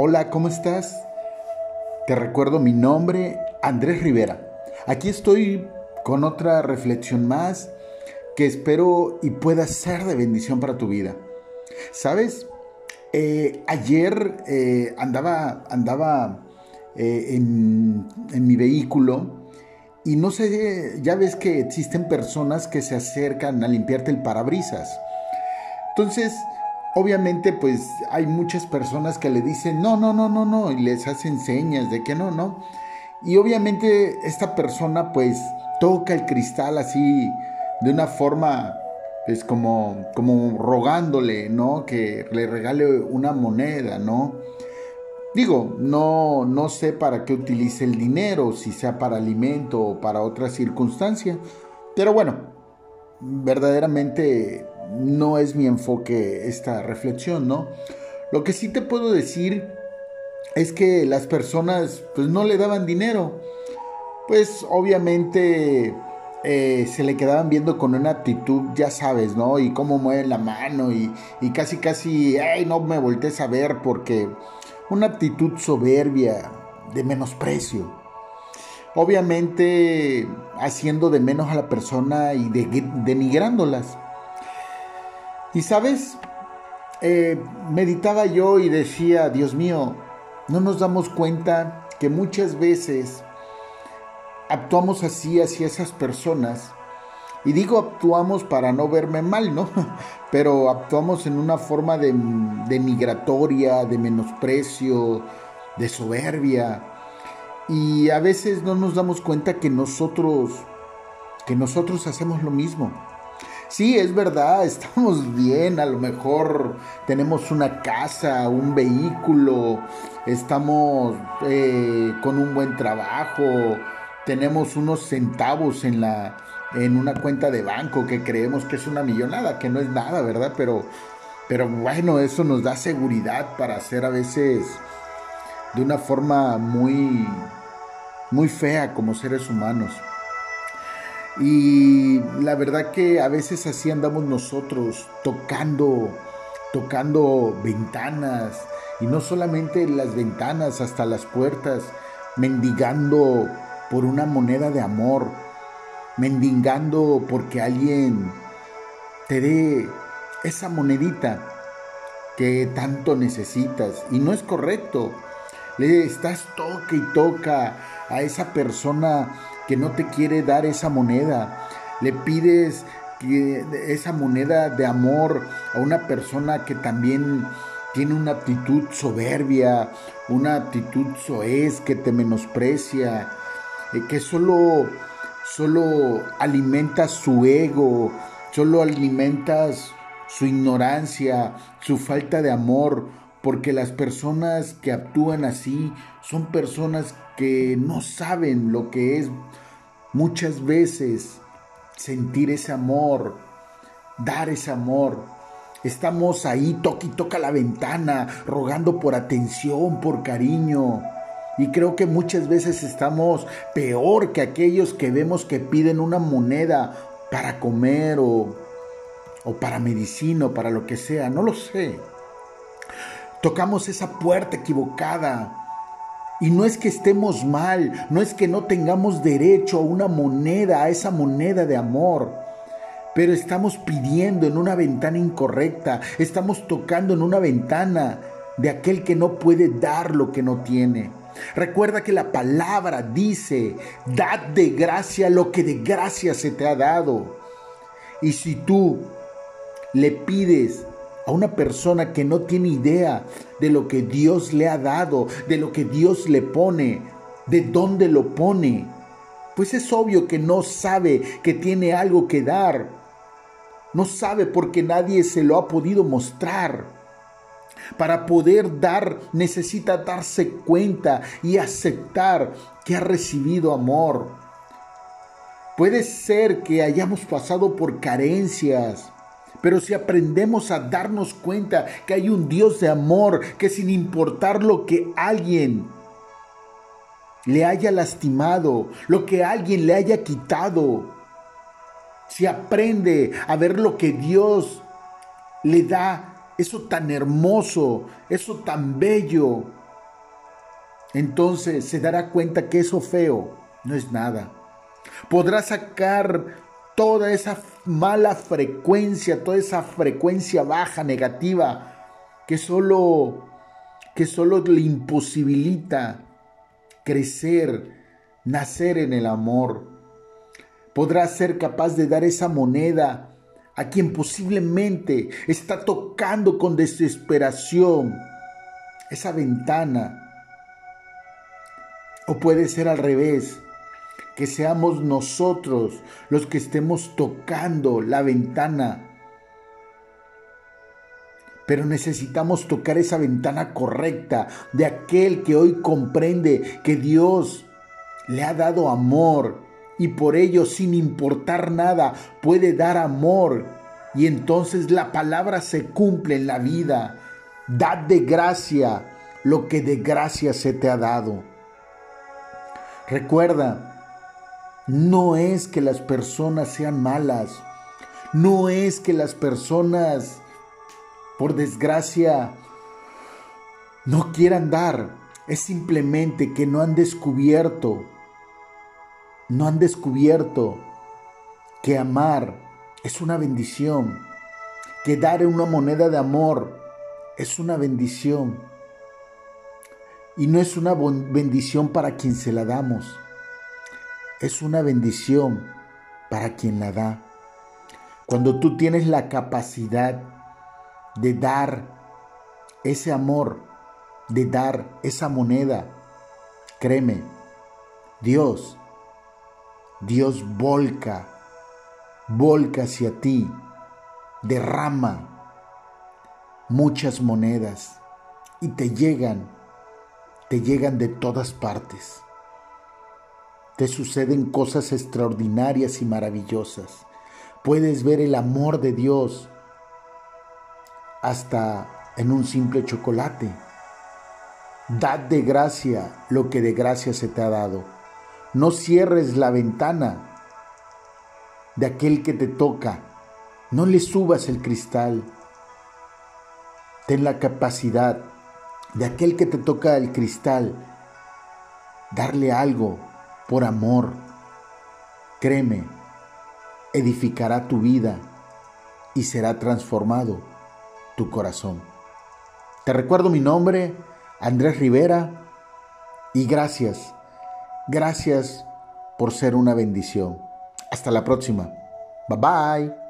Hola, ¿cómo estás? Te recuerdo mi nombre, Andrés Rivera. Aquí estoy con otra reflexión más que espero y pueda ser de bendición para tu vida. ¿Sabes? Eh, ayer eh, andaba, andaba eh, en, en mi vehículo y no sé, ya ves que existen personas que se acercan a limpiarte el parabrisas. Entonces, obviamente pues hay muchas personas que le dicen no, no, no, no, no, y les hacen señas de que no, no. Y obviamente esta persona pues toca el cristal así de una forma pues como, como rogándole, ¿no? Que le regale una moneda, ¿no? Digo, no, no sé para qué utilice el dinero, si sea para alimento o para otra circunstancia, pero bueno, verdaderamente no es mi enfoque esta reflexión, ¿no? Lo que sí te puedo decir es que las personas pues no le daban dinero, pues obviamente eh, se le quedaban viendo con una actitud, ya sabes, ¿no? Y cómo mueven la mano y, y casi, casi, ay, no me voltees a ver porque una actitud soberbia, de menosprecio. Obviamente haciendo de menos a la persona y denigrándolas. Y sabes, eh, meditaba yo y decía, Dios mío, no nos damos cuenta que muchas veces actuamos así hacia esas personas. Y digo actuamos para no verme mal, ¿no? Pero actuamos en una forma de, de migratoria, de menosprecio, de soberbia. Y a veces no nos damos cuenta que nosotros, que nosotros hacemos lo mismo. Sí, es verdad, estamos bien, a lo mejor tenemos una casa, un vehículo, estamos eh, con un buen trabajo, tenemos unos centavos en la en una cuenta de banco que creemos que es una millonada, que no es nada, ¿verdad? Pero, pero bueno, eso nos da seguridad para hacer a veces de una forma muy, muy fea como seres humanos. Y la verdad que a veces así andamos nosotros tocando, tocando ventanas, y no solamente las ventanas, hasta las puertas, mendigando por una moneda de amor, mendigando porque alguien te dé esa monedita que tanto necesitas. Y no es correcto. Le estás toca y toca a esa persona que no te quiere dar esa moneda. Le pides esa moneda de amor a una persona que también tiene una actitud soberbia, una actitud soez que te menosprecia, eh, que solo, solo alimenta su ego, solo alimentas su ignorancia, su falta de amor, porque las personas que actúan así son personas que no saben lo que es muchas veces sentir ese amor, dar ese amor. Estamos ahí, toca y toca la ventana, rogando por atención, por cariño. Y creo que muchas veces estamos peor que aquellos que vemos que piden una moneda para comer o, o para medicina o para lo que sea, no lo sé. Tocamos esa puerta equivocada. Y no es que estemos mal, no es que no tengamos derecho a una moneda, a esa moneda de amor. Pero estamos pidiendo en una ventana incorrecta, estamos tocando en una ventana de aquel que no puede dar lo que no tiene. Recuerda que la palabra dice, dad de gracia lo que de gracia se te ha dado. Y si tú le pides a una persona que no tiene idea de lo que Dios le ha dado, de lo que Dios le pone, de dónde lo pone, pues es obvio que no sabe que tiene algo que dar. No sabe porque nadie se lo ha podido mostrar. Para poder dar necesita darse cuenta y aceptar que ha recibido amor. Puede ser que hayamos pasado por carencias, pero si aprendemos a darnos cuenta que hay un Dios de amor, que sin importar lo que alguien le haya lastimado, lo que alguien le haya quitado, si aprende a ver lo que Dios le da, eso tan hermoso, eso tan bello, entonces se dará cuenta que eso feo no es nada. Podrá sacar toda esa mala frecuencia, toda esa frecuencia baja, negativa, que solo, que solo le imposibilita crecer, nacer en el amor. Podrá ser capaz de dar esa moneda a quien posiblemente está tocando con desesperación esa ventana. O puede ser al revés, que seamos nosotros los que estemos tocando la ventana. Pero necesitamos tocar esa ventana correcta de aquel que hoy comprende que Dios le ha dado amor y por ello sin importar nada puede dar amor. Y entonces la palabra se cumple en la vida. Dad de gracia lo que de gracia se te ha dado. Recuerda, no es que las personas sean malas. No es que las personas, por desgracia, no quieran dar. Es simplemente que no han descubierto, no han descubierto que amar es una bendición, que dar una moneda de amor es una bendición. Y no es una bendición para quien se la damos es una bendición para quien la da. Cuando tú tienes la capacidad de dar ese amor, de dar esa moneda, créeme, Dios, Dios volca, volca hacia ti, derrama muchas monedas y te llegan, te llegan de todas partes te suceden cosas extraordinarias y maravillosas. Puedes ver el amor de Dios hasta en un simple chocolate. Dad de gracia lo que de gracia se te ha dado. No cierres la ventana de aquel que te toca. No le subas el cristal. Ten la capacidad de aquel que te toca el cristal, darle algo por amor. Créeme, edificará tu vida y será transformado tu corazón. Te recuerdo mi nombre, Andrés Rivera, y gracias, gracias por ser una bendición. Hasta la próxima. Bye bye.